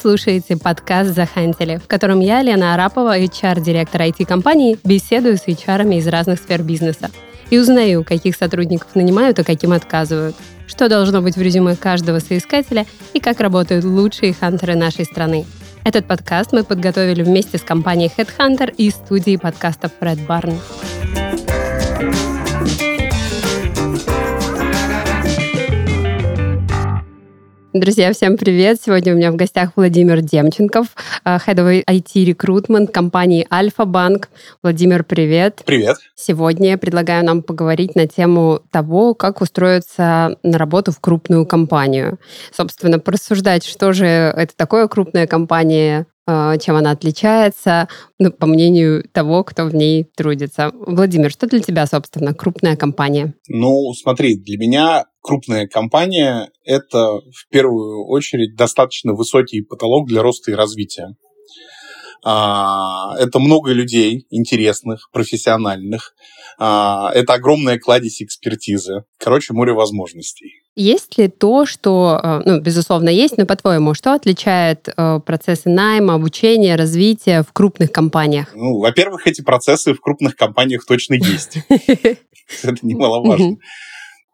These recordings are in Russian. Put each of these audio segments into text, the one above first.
Слушаете подкаст «Захантили», в котором я, Лена Арапова, HR-директор IT-компании, беседую с HR из разных сфер бизнеса и узнаю, каких сотрудников нанимают, а каким отказывают, что должно быть в резюме каждого соискателя и как работают лучшие хантеры нашей страны. Этот подкаст мы подготовили вместе с компанией Headhunter и студией подкастов Red Barn. Друзья, всем привет! Сегодня у меня в гостях Владимир Демченков, э, Head of IT Recruitment компании Альфа-Банк. Владимир, привет! Привет! Сегодня я предлагаю нам поговорить на тему того, как устроиться на работу в крупную компанию. Собственно, порассуждать, что же это такое крупная компания, чем она отличается, ну, по мнению того, кто в ней трудится. Владимир, что для тебя, собственно, крупная компания? Ну, смотри, для меня крупная компания — это в первую очередь достаточно высокий потолок для роста и развития. А, это много людей интересных, профессиональных. А, это огромная кладезь экспертизы. Короче, море возможностей. Есть ли то, что, э, ну, безусловно, есть, но, по-твоему, что отличает э, процессы найма, обучения, развития в крупных компаниях? Ну, во-первых, эти процессы в крупных компаниях точно есть. Это немаловажно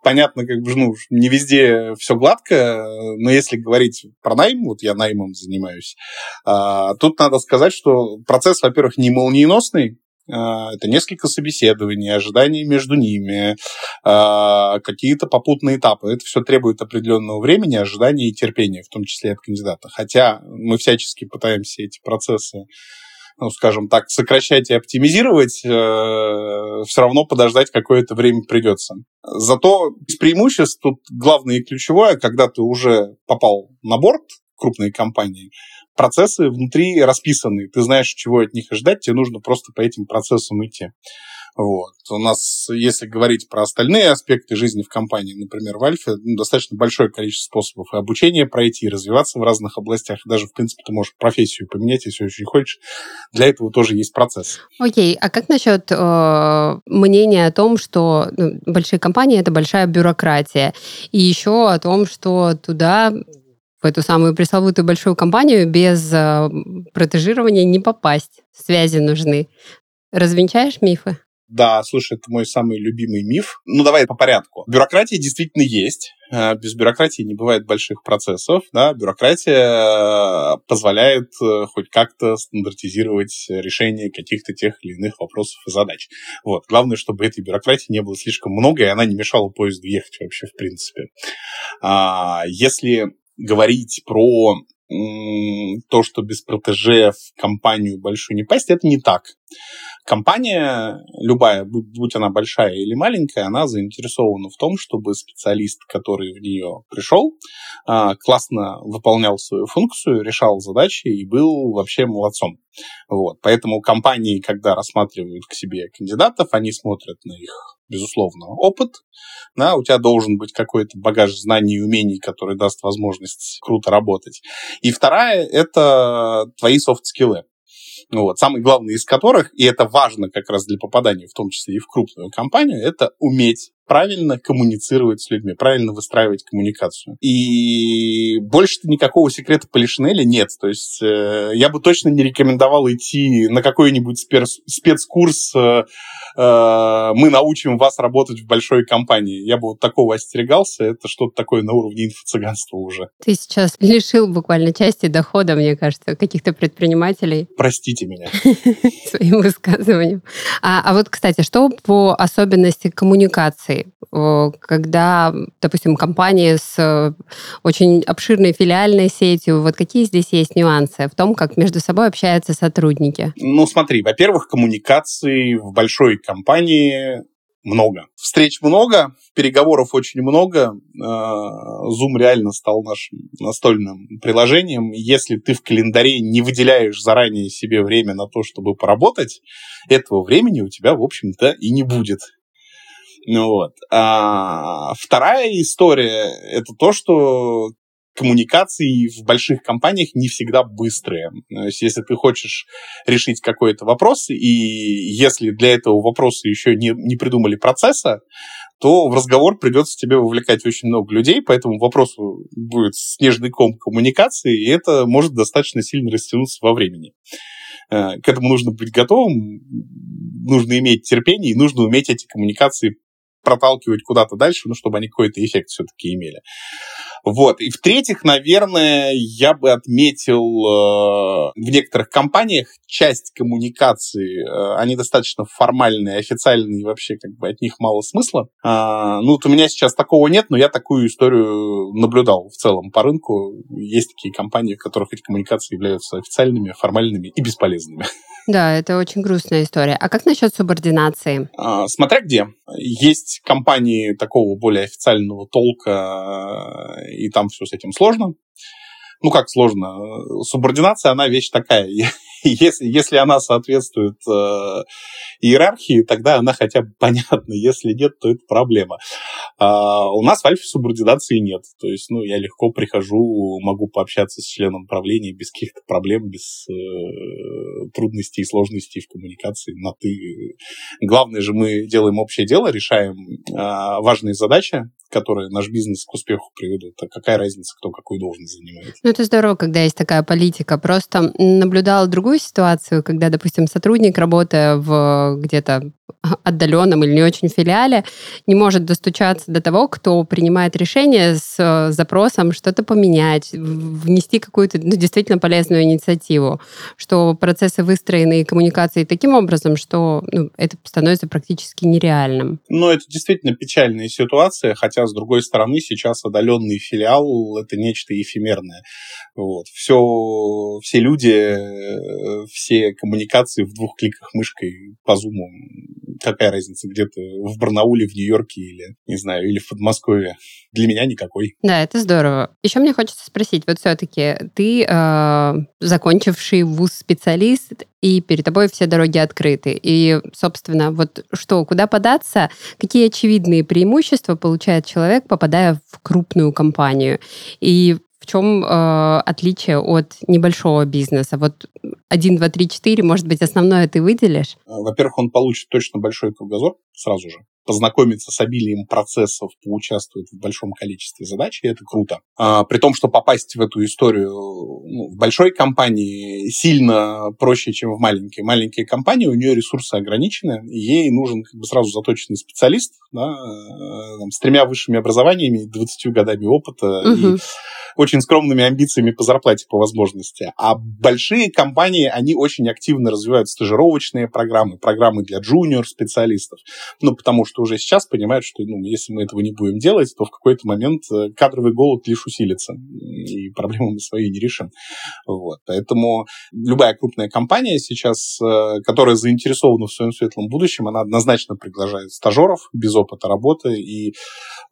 понятно, как бы, ну, не везде все гладко, но если говорить про найм, вот я наймом занимаюсь, а, тут надо сказать, что процесс, во-первых, не молниеносный, это несколько собеседований, ожидания между ними, а, какие-то попутные этапы. Это все требует определенного времени, ожидания и терпения, в том числе от кандидата. Хотя мы всячески пытаемся эти процессы ну, скажем так, сокращать и оптимизировать, э, все равно подождать какое-то время придется. Зато из преимуществ тут главное и ключевое, когда ты уже попал на борт крупной компании, процессы внутри расписаны, ты знаешь, чего от них ожидать, тебе нужно просто по этим процессам идти. Вот. У нас, если говорить про остальные аспекты жизни в компании, например, в Альфе, ну, достаточно большое количество способов и обучения пройти, и развиваться в разных областях. И даже, в принципе, ты можешь профессию поменять, если очень хочешь. Для этого тоже есть процесс. Окей, а как насчет э, мнения о том, что ну, большие компании это большая бюрократия, и еще о том, что туда в эту самую пресловутую большую компанию без э, протежирования не попасть. Связи нужны. Развенчаешь мифы? Да, слушай, это мой самый любимый миф. Ну, давай по порядку. Бюрократия действительно есть. Э, без бюрократии не бывает больших процессов. Да? Бюрократия э, позволяет э, хоть как-то стандартизировать решение каких-то тех или иных вопросов и задач. Вот. Главное, чтобы этой бюрократии не было слишком много, и она не мешала поезду ехать вообще в принципе. А, если говорить про то, что без протеже в компанию большую не пасть, это не так компания, любая, будь она большая или маленькая, она заинтересована в том, чтобы специалист, который в нее пришел, а, классно выполнял свою функцию, решал задачи и был вообще молодцом. Вот. Поэтому компании, когда рассматривают к себе кандидатов, они смотрят на их безусловно, опыт. Да, у тебя должен быть какой-то багаж знаний и умений, который даст возможность круто работать. И вторая — это твои софт-скиллы. Ну вот, самый главный из которых, и это важно как раз для попадания, в том числе и в крупную компанию, это уметь правильно коммуницировать с людьми, правильно выстраивать коммуникацию. И больше-то никакого секрета Полишинеля нет. То есть э, я бы точно не рекомендовал идти на какой-нибудь спец спецкурс э, э, «Мы научим вас работать в большой компании». Я бы вот такого остерегался. Это что-то такое на уровне инфо-цыганства уже. Ты сейчас лишил буквально части дохода, мне кажется, каких-то предпринимателей. Простите меня. Своим высказыванием. А, а вот, кстати, что по особенности коммуникации? Когда, допустим, компания с э, очень обширной филиальной сетью, вот какие здесь есть нюансы в том, как между собой общаются сотрудники? Ну, смотри, во-первых, коммуникации в большой компании много. Встреч много, переговоров очень много. Э, Zoom реально стал нашим настольным приложением. Если ты в календаре не выделяешь заранее себе время на то, чтобы поработать, этого времени у тебя, в общем-то, и не будет. Ну вот. А вторая история — это то, что коммуникации в больших компаниях не всегда быстрые. То есть, если ты хочешь решить какой-то вопрос, и если для этого вопроса еще не, не придумали процесса, то в разговор придется тебе вовлекать очень много людей, поэтому вопросу будет снежный ком коммуникации, и это может достаточно сильно растянуться во времени. Э, к этому нужно быть готовым, нужно иметь терпение, и нужно уметь эти коммуникации проталкивать куда-то дальше, ну, чтобы они какой-то эффект все-таки имели. Вот. И в-третьих, наверное, я бы отметил э, в некоторых компаниях часть коммуникации, э, они достаточно формальные, официальные, вообще как бы от них мало смысла. Э, ну, вот у меня сейчас такого нет, но я такую историю наблюдал в целом по рынку. Есть такие компании, в которых эти коммуникации являются официальными, формальными и бесполезными. Да, это очень грустная история. А как насчет субординации? А, смотря где. Есть компании такого более официального толка, и там все с этим сложно. Ну, как сложно? Субординация, она вещь такая. если, если она соответствует э, иерархии, тогда она хотя бы понятна. Если нет, то это проблема. А у нас в Альфе субординации нет. То есть, ну, я легко прихожу, могу пообщаться с членом правления без каких-то проблем, без э, трудностей и сложностей в коммуникации на «ты». Главное же, мы делаем общее дело, решаем э, важные задачи, которые наш бизнес к успеху приведут. А какая разница, кто какую должность занимает? Ну, это здорово, когда есть такая политика. Просто наблюдала другую ситуацию, когда, допустим, сотрудник, работая в где-то отдаленном или не очень филиале, не может достучаться до того, кто принимает решение с э, запросом что-то поменять, внести какую-то ну, действительно полезную инициативу, что процессы выстроены и коммуникации таким образом, что ну, это становится практически нереальным. Ну, это действительно печальная ситуация, хотя, с другой стороны, сейчас отдаленный филиал — это нечто эфемерное. Вот. Все, все люди, э, все коммуникации в двух кликах мышкой по зуму какая разница, где ты в Барнауле, в Нью-Йорке или, не знаю, или в Подмосковье. Для меня никакой. Да, это здорово. Еще мне хочется спросить, вот все-таки ты, э, закончивший вуз специалист, и перед тобой все дороги открыты. И, собственно, вот что, куда податься, какие очевидные преимущества получает человек, попадая в крупную компанию. И в чем э, отличие от небольшого бизнеса? Вот 1, 2, 3, 4, может быть, основное ты выделишь? Во-первых, он получит точно большой кругозор сразу же познакомиться с обилием процессов, поучаствовать в большом количестве задач, и это круто. А, при том, что попасть в эту историю ну, в большой компании сильно проще, чем в маленькой. Маленькая компания, у нее ресурсы ограничены, ей нужен как бы сразу заточенный специалист да, э, там, с тремя высшими образованиями, 20 годами опыта угу. и очень скромными амбициями по зарплате по возможности. А большие компании, они очень активно развивают стажировочные программы, программы для джуниор-специалистов. Ну, потому что уже сейчас понимают, что ну, если мы этого не будем делать, то в какой-то момент э, кадровый голод лишь усилится, и проблемы мы свои не решим. Вот. Поэтому любая крупная компания сейчас, э, которая заинтересована в своем светлом будущем, она однозначно приглашает стажеров без опыта работы. И, э,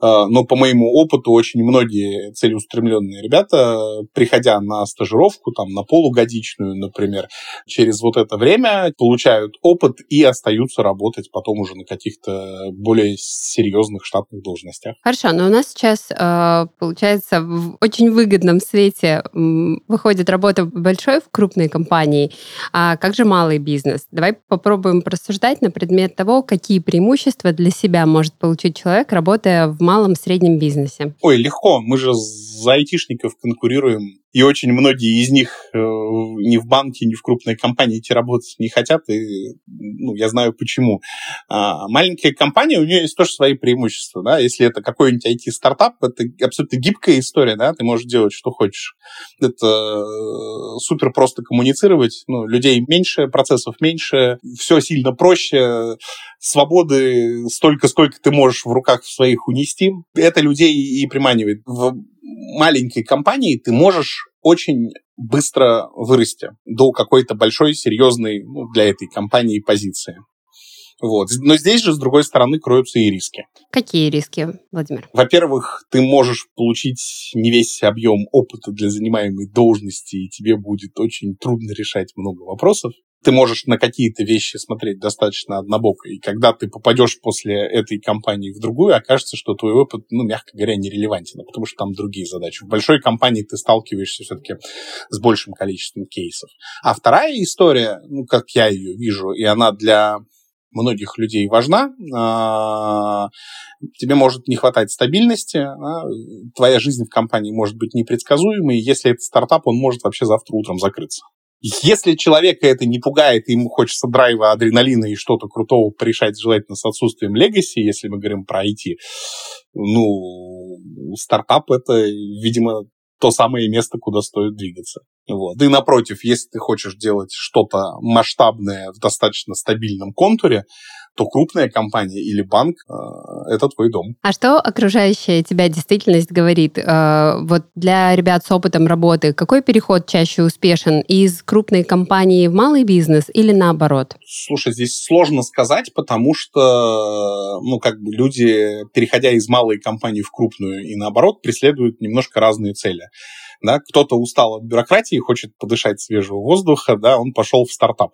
но по моему опыту очень многие целеустремленные ребята, приходя на стажировку, там, на полугодичную, например, через вот это время получают опыт и остаются работать потом уже на каких-то более серьезных штатных должностях. Хорошо, но у нас сейчас, э, получается, в очень выгодном свете выходит работа большой в крупной компании, а как же малый бизнес? Давай попробуем просуждать на предмет того, какие преимущества для себя может получить человек, работая в малом среднем бизнесе. Ой, легко. Мы же за айтишников конкурируем и очень многие из них э, ни в банке, ни в крупной компании идти работать не хотят, и ну, я знаю почему. А, маленькая компания, у нее есть тоже свои преимущества, да, если это какой-нибудь IT-стартап, это абсолютно гибкая история, да, ты можешь делать, что хочешь. Это э, супер просто коммуницировать, ну, людей меньше, процессов меньше, все сильно проще, свободы столько, сколько ты можешь в руках своих унести. Это людей и приманивает. В маленькой компании ты можешь очень быстро вырасти до какой-то большой, серьезной ну, для этой компании позиции. Вот. Но здесь же, с другой стороны, кроются и риски. Какие риски, Владимир? Во-первых, ты можешь получить не весь объем опыта для занимаемой должности, и тебе будет очень трудно решать много вопросов ты можешь на какие-то вещи смотреть достаточно однобоко. И когда ты попадешь после этой компании в другую, окажется, что твой опыт, ну, мягко говоря, нерелевантен, потому что там другие задачи. В большой компании ты сталкиваешься все-таки с большим количеством кейсов. А вторая история, ну, как я ее вижу, и она для многих людей важна, а, тебе может не хватать стабильности, а, твоя жизнь в компании может быть непредсказуемой, если это стартап, он может вообще завтра утром закрыться. Если человека это не пугает, ему хочется драйва, адреналина и что-то крутого порешать, желательно с отсутствием легаси, если мы говорим про IT, ну, стартап — это, видимо, то самое место, куда стоит двигаться. Вот. И напротив, если ты хочешь делать что-то масштабное в достаточно стабильном контуре, то крупная компания или банк э, — это твой дом. А что окружающая тебя действительность говорит? Э, вот для ребят с опытом работы, какой переход чаще успешен? Из крупной компании в малый бизнес или наоборот? Слушай, здесь сложно сказать, потому что, ну, как бы люди, переходя из малой компании в крупную и наоборот, преследуют немножко разные цели да, кто-то устал от бюрократии, хочет подышать свежего воздуха, да, он пошел в стартап.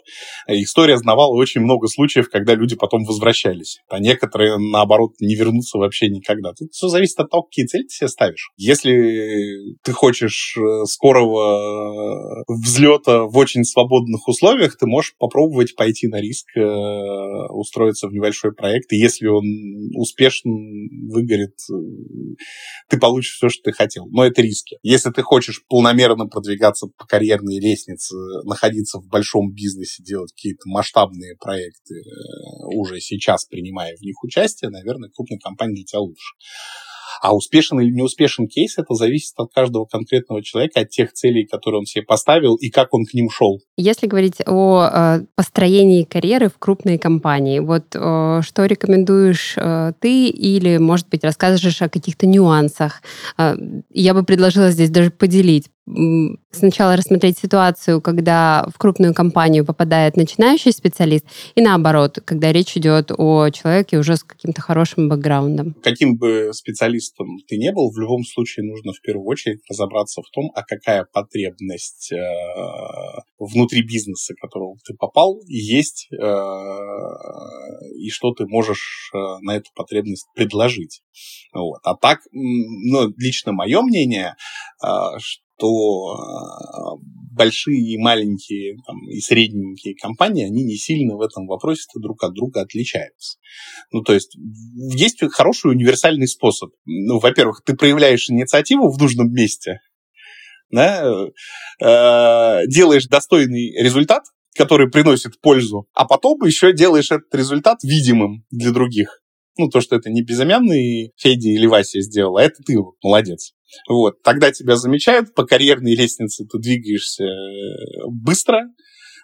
История знавала очень много случаев, когда люди потом возвращались, а некоторые, наоборот, не вернутся вообще никогда. Тут все зависит от того, какие цели ты себе ставишь. Если ты хочешь э, скорого взлета в очень свободных условиях, ты можешь попробовать пойти на риск, э, устроиться в небольшой проект, и если он успешно выгорит, э, ты получишь все, что ты хотел. Но это риски. Если ты хочешь хочешь полномерно продвигаться по карьерной лестнице, находиться в большом бизнесе, делать какие-то масштабные проекты, э, уже сейчас принимая в них участие, наверное, крупная компания для тебя лучше. А успешен или не успешен кейс, это зависит от каждого конкретного человека, от тех целей, которые он себе поставил и как он к ним шел. Если говорить о э, построении карьеры в крупной компании, вот э, что рекомендуешь э, ты или, может быть, расскажешь о каких-то нюансах? Я бы предложила здесь даже поделить сначала рассмотреть ситуацию, когда в крупную компанию попадает начинающий специалист, и наоборот, когда речь идет о человеке уже с каким-то хорошим бэкграундом. Каким бы специалистом ты не был, в любом случае нужно в первую очередь разобраться в том, а какая потребность э, внутри бизнеса, которого ты попал, есть, э, и что ты можешь э, на эту потребность предложить. Вот. А так, ну, лично мое мнение, э, то а, большие и маленькие там, и средненькие компании, они не сильно в этом вопросе друг от друга отличаются. Ну, то есть есть хороший универсальный способ. Ну, во-первых, ты проявляешь инициативу в нужном месте, да, э, делаешь достойный результат, который приносит пользу, а потом еще делаешь этот результат видимым для других. Ну, то, что это не безымянный Федя или Вася сделал, а это ты молодец. Вот, тогда тебя замечают, по карьерной лестнице ты двигаешься э, быстро,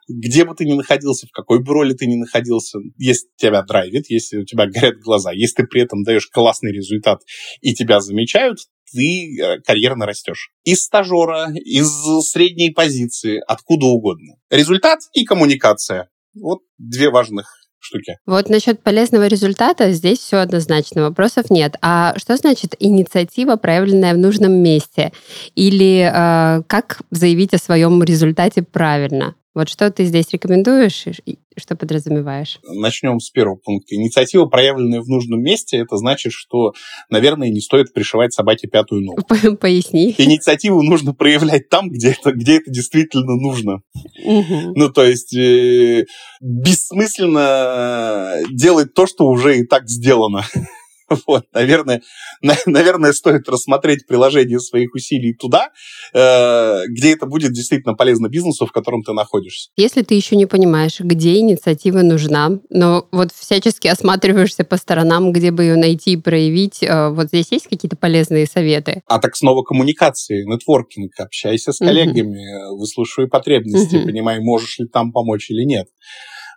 где бы ты ни находился, в какой бы роли ты ни находился, если тебя драйвит, если у тебя горят глаза, если ты при этом даешь классный результат и тебя замечают, ты э, карьерно растешь. Из стажера, из средней позиции, откуда угодно. Результат и коммуникация. Вот две важных штуки. Вот насчет полезного результата здесь все однозначно, вопросов нет. А что значит инициатива, проявленная в нужном месте? Или э, как заявить о своем результате правильно? Вот что ты здесь рекомендуешь и что подразумеваешь? Начнем с первого пункта. Инициатива, проявленная в нужном месте, это значит, что, наверное, не стоит пришивать собаке пятую ногу. Поясни. Инициативу нужно проявлять там, где это, где это действительно нужно. Угу. Ну, то есть э, бессмысленно делать то, что уже и так сделано. Вот, наверное, на, наверное, стоит рассмотреть приложение своих усилий туда, э, где это будет действительно полезно бизнесу, в котором ты находишься. Если ты еще не понимаешь, где инициатива нужна, но вот всячески осматриваешься по сторонам, где бы ее найти и проявить, э, вот здесь есть какие-то полезные советы? А так снова коммуникации, нетворкинг, общайся с коллегами, угу. выслушивай потребности, угу. понимай, можешь ли там помочь или нет.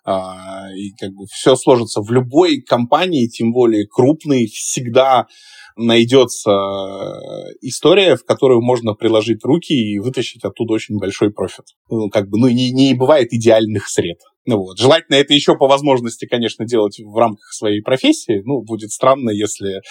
А, и как бы все сложится в любой компании, тем более крупной, всегда найдется история, в которую можно приложить руки и вытащить оттуда очень большой профит. Ну, как бы, ну, не, не бывает идеальных сред. Ну вот. Желательно это еще по возможности, конечно, делать в рамках своей профессии. Ну, будет странно, если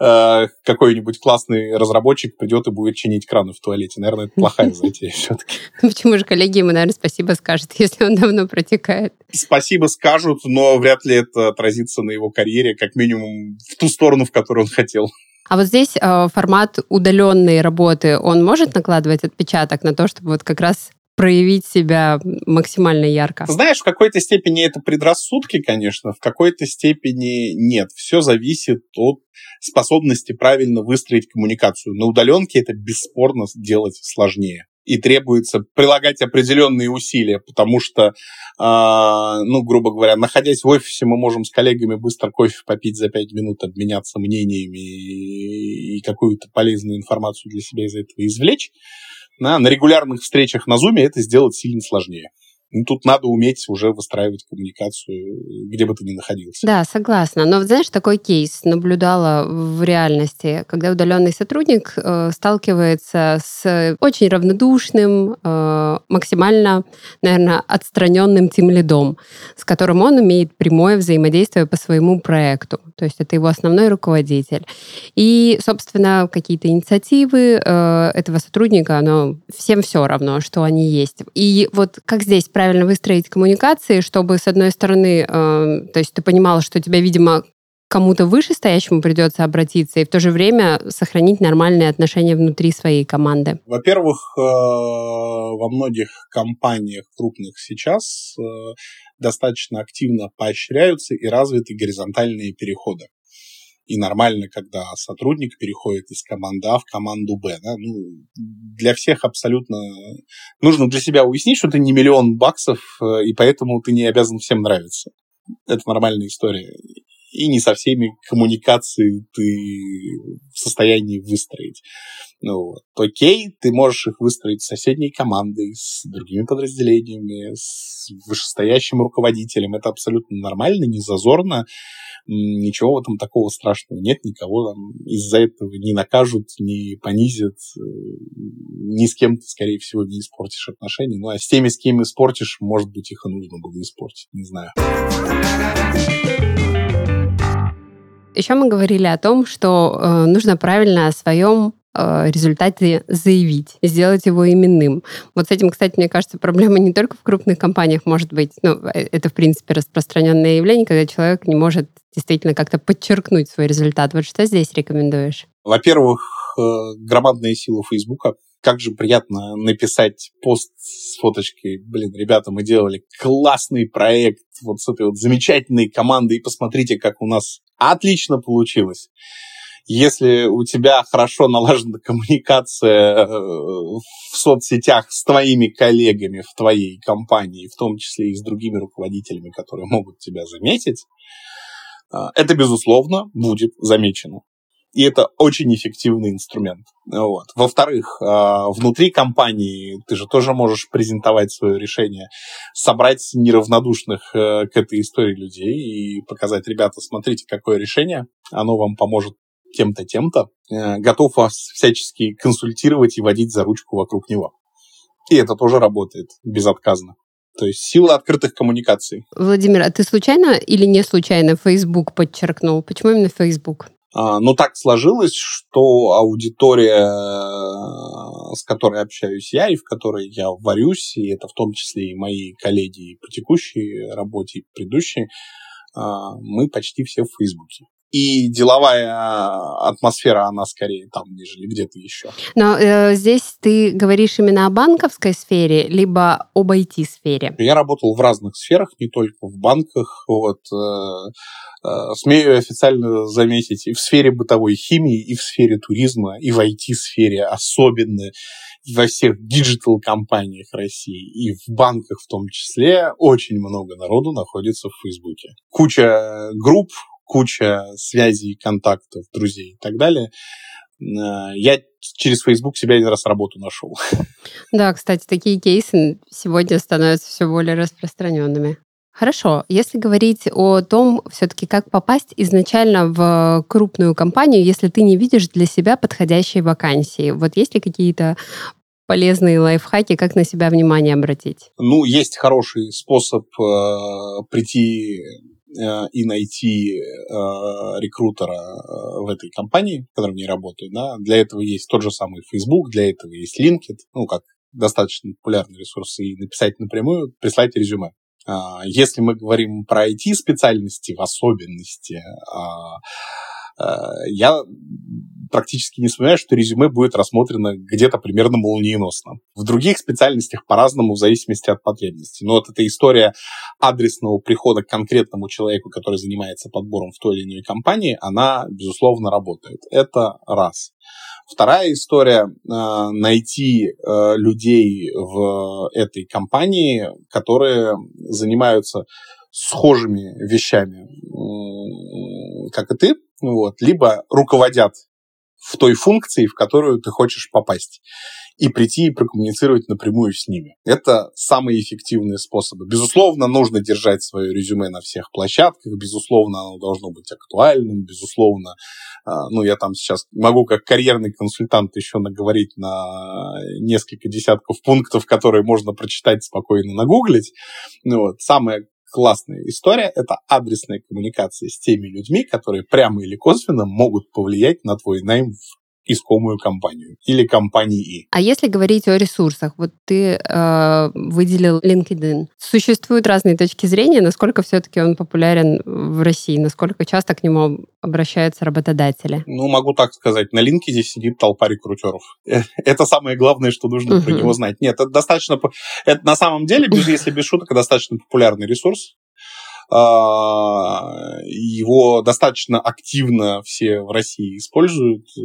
э, какой-нибудь классный разработчик придет и будет чинить краны в туалете. Наверное, это плохая затея все-таки. Почему же коллеги ему, наверное, спасибо скажут, если он давно протекает? Спасибо скажут, но вряд ли это отразится на его карьере, как минимум в ту сторону, в которую он хотел. А вот здесь э, формат удаленной работы, он может накладывать отпечаток на то, чтобы вот как раз проявить себя максимально ярко? Знаешь, в какой-то степени это предрассудки, конечно, в какой-то степени нет. Все зависит от способности правильно выстроить коммуникацию. На удаленке это бесспорно делать сложнее и требуется прилагать определенные усилия, потому что, э, ну, грубо говоря, находясь в офисе, мы можем с коллегами быстро кофе попить за пять минут, обменяться мнениями и, и какую-то полезную информацию для себя из этого извлечь на, на регулярных встречах на Zoom это сделать сильно сложнее. Ну, тут надо уметь уже выстраивать коммуникацию, где бы ты ни находился. Да, согласна. Но, знаешь, такой кейс наблюдала в реальности, когда удаленный сотрудник э, сталкивается с очень равнодушным, э, максимально, наверное, отстраненным тем лидом, с которым он имеет прямое взаимодействие по своему проекту. То есть это его основной руководитель. И, собственно, какие-то инициативы э, этого сотрудника, оно всем все равно, что они есть. И вот как здесь правильно выстроить коммуникации, чтобы, с одной стороны, э, то есть ты понимала, что тебя, видимо, кому-то выше стоящему придется обратиться, и в то же время сохранить нормальные отношения внутри своей команды? Во-первых, э, во многих компаниях крупных сейчас э, достаточно активно поощряются и развиты горизонтальные переходы. И нормально, когда сотрудник переходит из команды А в команду Б. Да? Ну, для всех абсолютно... Нужно для себя уяснить, что ты не миллион баксов, э, и поэтому ты не обязан всем нравиться. Это нормальная история. И не со всеми коммуникации ты в состоянии выстроить. Ну, вот. Окей, ты можешь их выстроить с соседней командой, с другими подразделениями, с вышестоящим руководителем. Это абсолютно нормально, не зазорно ничего в этом такого страшного нет, никого там из-за этого не накажут, не понизят, э, ни с кем ты, скорее всего, не испортишь отношения. Ну, а с теми, с кем испортишь, может быть, их и нужно было испортить, не знаю. Еще мы говорили о том, что э, нужно правильно о своем Э, результате заявить, сделать его именным. Вот с этим, кстати, мне кажется, проблема не только в крупных компаниях может быть. Ну, э, это, в принципе, распространенное явление, когда человек не может действительно как-то подчеркнуть свой результат. Вот что здесь рекомендуешь? Во-первых, громадная сила Фейсбука. Как же приятно написать пост с фоточкой. Блин, ребята, мы делали классный проект вот с этой вот замечательной командой, и посмотрите, как у нас отлично получилось. Если у тебя хорошо налажена коммуникация э, в соцсетях с твоими коллегами в твоей компании, в том числе и с другими руководителями, которые могут тебя заметить, э, это, безусловно, будет замечено. И это очень эффективный инструмент. Вот. Во-вторых, э, внутри компании ты же тоже можешь презентовать свое решение, собрать неравнодушных к этой истории людей и показать, ребята, смотрите, какое решение, оно вам поможет тем-то, тем-то, э, готов вас всячески консультировать и водить за ручку вокруг него. И это тоже работает безотказно. То есть сила открытых коммуникаций. Владимир, а ты случайно или не случайно Facebook подчеркнул? Почему именно Facebook? А, ну, так сложилось, что аудитория, э, с которой общаюсь я и в которой я варюсь, и это в том числе и мои коллеги по текущей работе и предыдущей, а, мы почти все в Фейсбуке и деловая атмосфера, она скорее там, нежели где-то еще. Но э, здесь ты говоришь именно о банковской сфере, либо об IT-сфере? Я работал в разных сферах, не только в банках. Вот, э, э, смею официально заметить, и в сфере бытовой химии, и в сфере туризма, и в IT-сфере особенно, во всех digital-компаниях России, и в банках в том числе, очень много народу находится в Фейсбуке. Куча групп, куча связей, контактов, друзей и так далее. Э, я через Facebook себе один раз работу нашел. Да, кстати, такие кейсы сегодня становятся все более распространенными. Хорошо, если говорить о том, все-таки как попасть изначально в крупную компанию, если ты не видишь для себя подходящие вакансии, вот есть ли какие-то полезные лайфхаки, как на себя внимание обратить? Ну, есть хороший способ э, прийти и найти э, рекрутера э, в этой компании, в которой я работаю. Да? Для этого есть тот же самый Facebook, для этого есть LinkedIn, ну, как достаточно популярный ресурс, и написать напрямую, прислать резюме. А, если мы говорим про IT-специальности в особенности, а, я практически не вспоминаю, что резюме будет рассмотрено где-то примерно молниеносно. В других специальностях по-разному, в зависимости от потребностей. Но вот эта история адресного прихода к конкретному человеку, который занимается подбором в той или иной компании, она, безусловно, работает. Это раз. Вторая история э, найти э, людей в этой компании, которые занимаются схожими вещами, как и ты, вот, либо руководят в той функции, в которую ты хочешь попасть и прийти и прокоммуницировать напрямую с ними. Это самые эффективные способы. Безусловно, нужно держать свое резюме на всех площадках, безусловно, оно должно быть актуальным, безусловно, а, ну, я там сейчас могу как карьерный консультант еще наговорить на несколько десятков пунктов, которые можно прочитать спокойно, нагуглить. Ну, вот. Самое классная история — это адресная коммуникация с теми людьми, которые прямо или косвенно могут повлиять на твой найм искомую компанию или компании. А если говорить о ресурсах, вот ты э, выделил LinkedIn. Существуют разные точки зрения, насколько все-таки он популярен в России, насколько часто к нему обращаются работодатели? Ну, могу так сказать, на LinkedIn сидит толпа рекрутеров. Э, это самое главное, что нужно uh-huh. про него знать. Нет, это достаточно... Это на самом деле, если без шуток, достаточно популярный ресурс. А, его достаточно активно все в России используют. Э,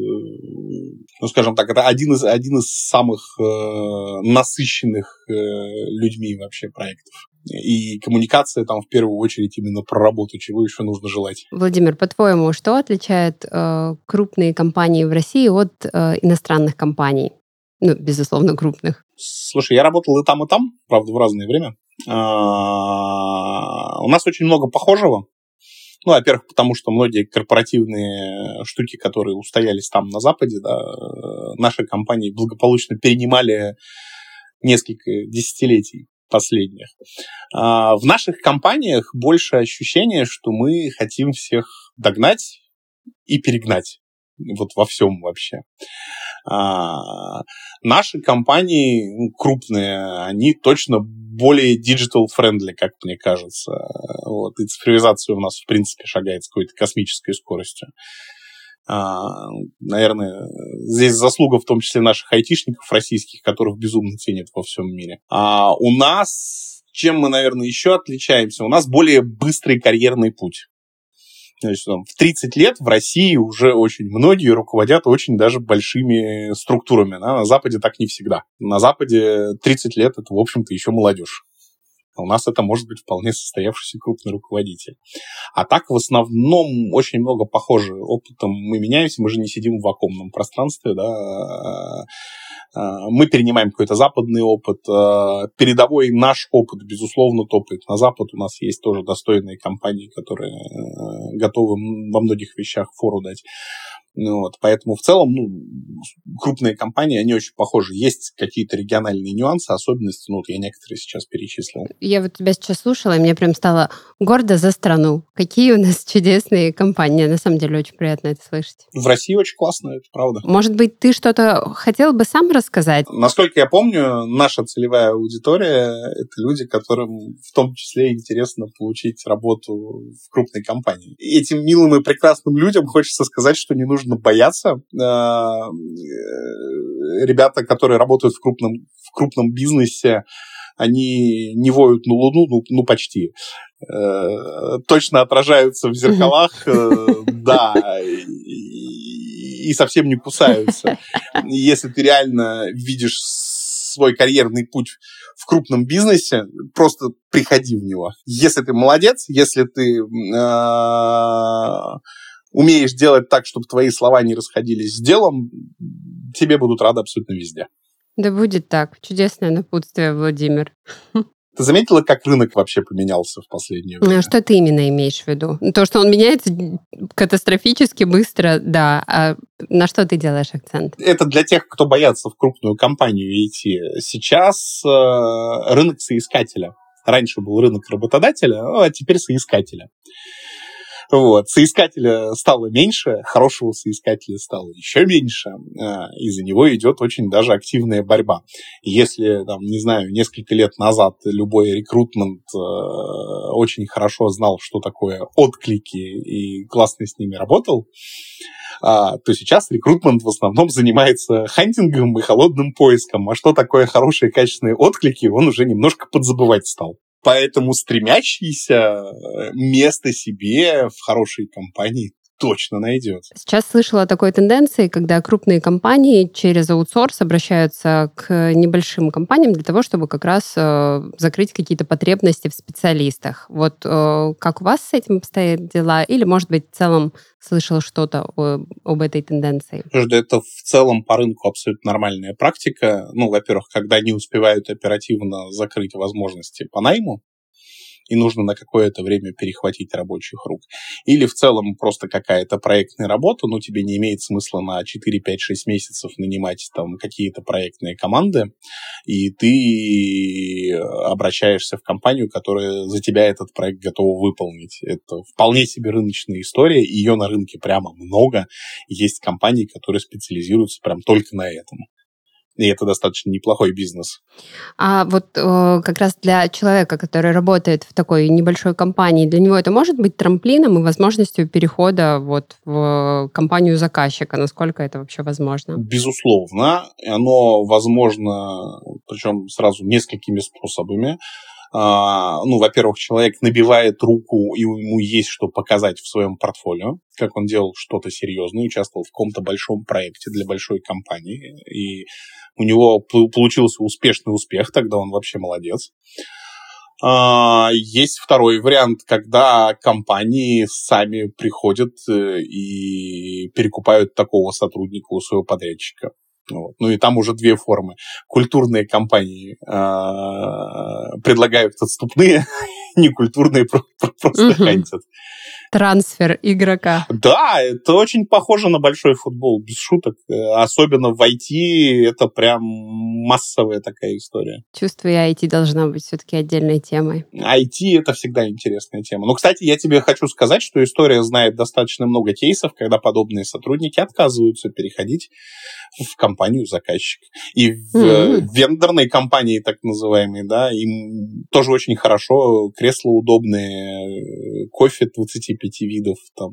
ну, скажем так, это один из, один из самых э, насыщенных э, людьми вообще проектов. И коммуникация там в первую очередь именно про работу, чего еще нужно желать. Владимир, по-твоему, что отличает э, крупные компании в России от э, иностранных компаний? Ну, безусловно, крупных. Слушай, я работал и там, и там, правда, в разное время. А, у нас очень много похожего. Ну, во-первых, потому что многие корпоративные штуки, которые устоялись там на Западе, да, наши компании благополучно перенимали несколько десятилетий последних. А, в наших компаниях больше ощущение, что мы хотим всех догнать и перегнать вот во всем вообще. А, наши компании ну, крупные, они точно более digital-friendly, как мне кажется. Вот. И цифровизация у нас, в принципе, шагает с какой-то космической скоростью. А, наверное, здесь заслуга в том числе наших айтишников российских, которых безумно ценят во всем мире. А у нас, чем мы, наверное, еще отличаемся, у нас более быстрый карьерный путь. То есть там, в 30 лет в России уже очень многие руководят очень даже большими структурами. Да? На Западе так не всегда. На Западе 30 лет это, в общем-то, еще молодежь. А у нас это может быть вполне состоявшийся крупный руководитель. А так в основном очень много похоже опытом мы меняемся, мы же не сидим в вакуумном пространстве, да, а, мы перенимаем какой-то западный опыт, а, передовой наш опыт, безусловно, топает на Запад. У нас есть тоже достойные компании, которые э, готовы во многих вещах фору дать. Ну, вот, поэтому в целом ну, крупные компании, они очень похожи. Есть какие-то региональные нюансы, особенности, ну, вот я некоторые сейчас перечислил. Я вот тебя сейчас слушала, и мне прям стало гордо за страну. Какие у нас чудесные компании. На самом деле очень приятно это слышать. В России очень классно, это правда. Может быть, ты что-то хотел бы сам рассказать? Насколько я помню, наша целевая аудитория — это люди, которым в том числе интересно получить работу в крупной компании. Этим милым и прекрасным людям хочется сказать, что не нужно нужно бояться. А, э, ребята, которые работают в крупном, в крупном бизнесе, они не воют на Луну, ну, ну почти. Э, точно отражаются в зеркалах, э, да, и, и совсем не кусаются. Если ты реально видишь свой карьерный путь в крупном бизнесе, просто приходи в него. Если ты молодец, если ты умеешь делать так, чтобы твои слова не расходились с делом, тебе будут рады абсолютно везде. Да будет так. Чудесное напутствие, Владимир. Ты заметила, как рынок вообще поменялся в последнее время? Что ты именно имеешь в виду? То, что он меняется катастрофически быстро, да. А на что ты делаешь акцент? Это для тех, кто боятся в крупную компанию идти. Сейчас э, рынок соискателя. Раньше был рынок работодателя, а теперь соискателя. Вот. Соискателя стало меньше, хорошего соискателя стало еще меньше. А, из-за него идет очень даже активная борьба. Если, там, не знаю, несколько лет назад любой рекрутмент э, очень хорошо знал, что такое отклики и классно с ними работал, а, то сейчас рекрутмент в основном занимается хантингом и холодным поиском. А что такое хорошие качественные отклики, он уже немножко подзабывать стал. Поэтому стремящийся э, место себе в хорошей компании точно найдет. Сейчас слышала о такой тенденции, когда крупные компании через аутсорс обращаются к небольшим компаниям для того, чтобы как раз э, закрыть какие-то потребности в специалистах. Вот э, как у вас с этим обстоят дела? Или, может быть, в целом слышал что-то о, об этой тенденции? Это в целом по рынку абсолютно нормальная практика. Ну, во-первых, когда не успевают оперативно закрыть возможности по найму, и нужно на какое-то время перехватить рабочих рук. Или в целом просто какая-то проектная работа, но тебе не имеет смысла на 4, 5, 6 месяцев нанимать там какие-то проектные команды, и ты обращаешься в компанию, которая за тебя этот проект готова выполнить. Это вполне себе рыночная история, ее на рынке прямо много. Есть компании, которые специализируются прям только на этом и это достаточно неплохой бизнес. А вот э, как раз для человека, который работает в такой небольшой компании, для него это может быть трамплином и возможностью перехода вот в компанию заказчика? Насколько это вообще возможно? Безусловно. Оно возможно, причем сразу несколькими способами. А, ну, во-первых, человек набивает руку, и ему есть что показать в своем портфолио, как он делал что-то серьезное, участвовал в каком-то большом проекте для большой компании, и у него получился успешный успех, тогда он вообще молодец. А, есть второй вариант, когда компании сами приходят э, и перекупают такого сотрудника у своего подрядчика. Вот. Ну и там уже две формы. Культурные компании э, предлагают отступные, некультурные просто хантят трансфер игрока. Да, это очень похоже на большой футбол, без шуток. Э, особенно в IT это прям массовая такая история. Чувствую, IT должна быть все-таки отдельной темой. IT это всегда интересная тема. Но, кстати, я тебе хочу сказать, что история знает достаточно много кейсов, когда подобные сотрудники отказываются переходить в компанию заказчик. И в mm-hmm. вендорной компании, так называемой, да, им тоже очень хорошо, кресла удобные, кофе 25 пяти видов, там,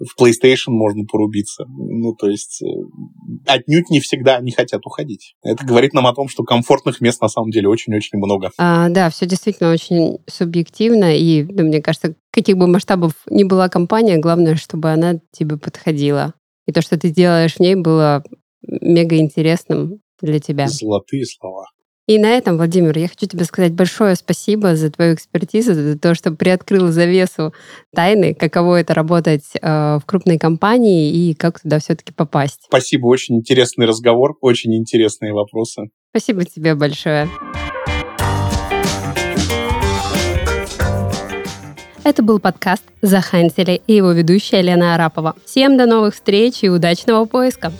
в PlayStation можно порубиться. Ну, то есть, э, отнюдь не всегда они хотят уходить. Это говорит нам о том, что комфортных мест на самом деле очень-очень много. А, да, все действительно очень субъективно, и, ну, мне кажется, каких бы масштабов ни была компания, главное, чтобы она тебе подходила. И то, что ты делаешь в ней, было мега интересным для тебя. Золотые слова. И на этом, Владимир, я хочу тебе сказать большое спасибо за твою экспертизу, за то, что приоткрыл завесу тайны, каково это работать э, в крупной компании и как туда все-таки попасть. Спасибо, очень интересный разговор, очень интересные вопросы. Спасибо тебе большое. Это был подкаст «Захантили» и его ведущая Лена Арапова. Всем до новых встреч и удачного поиска!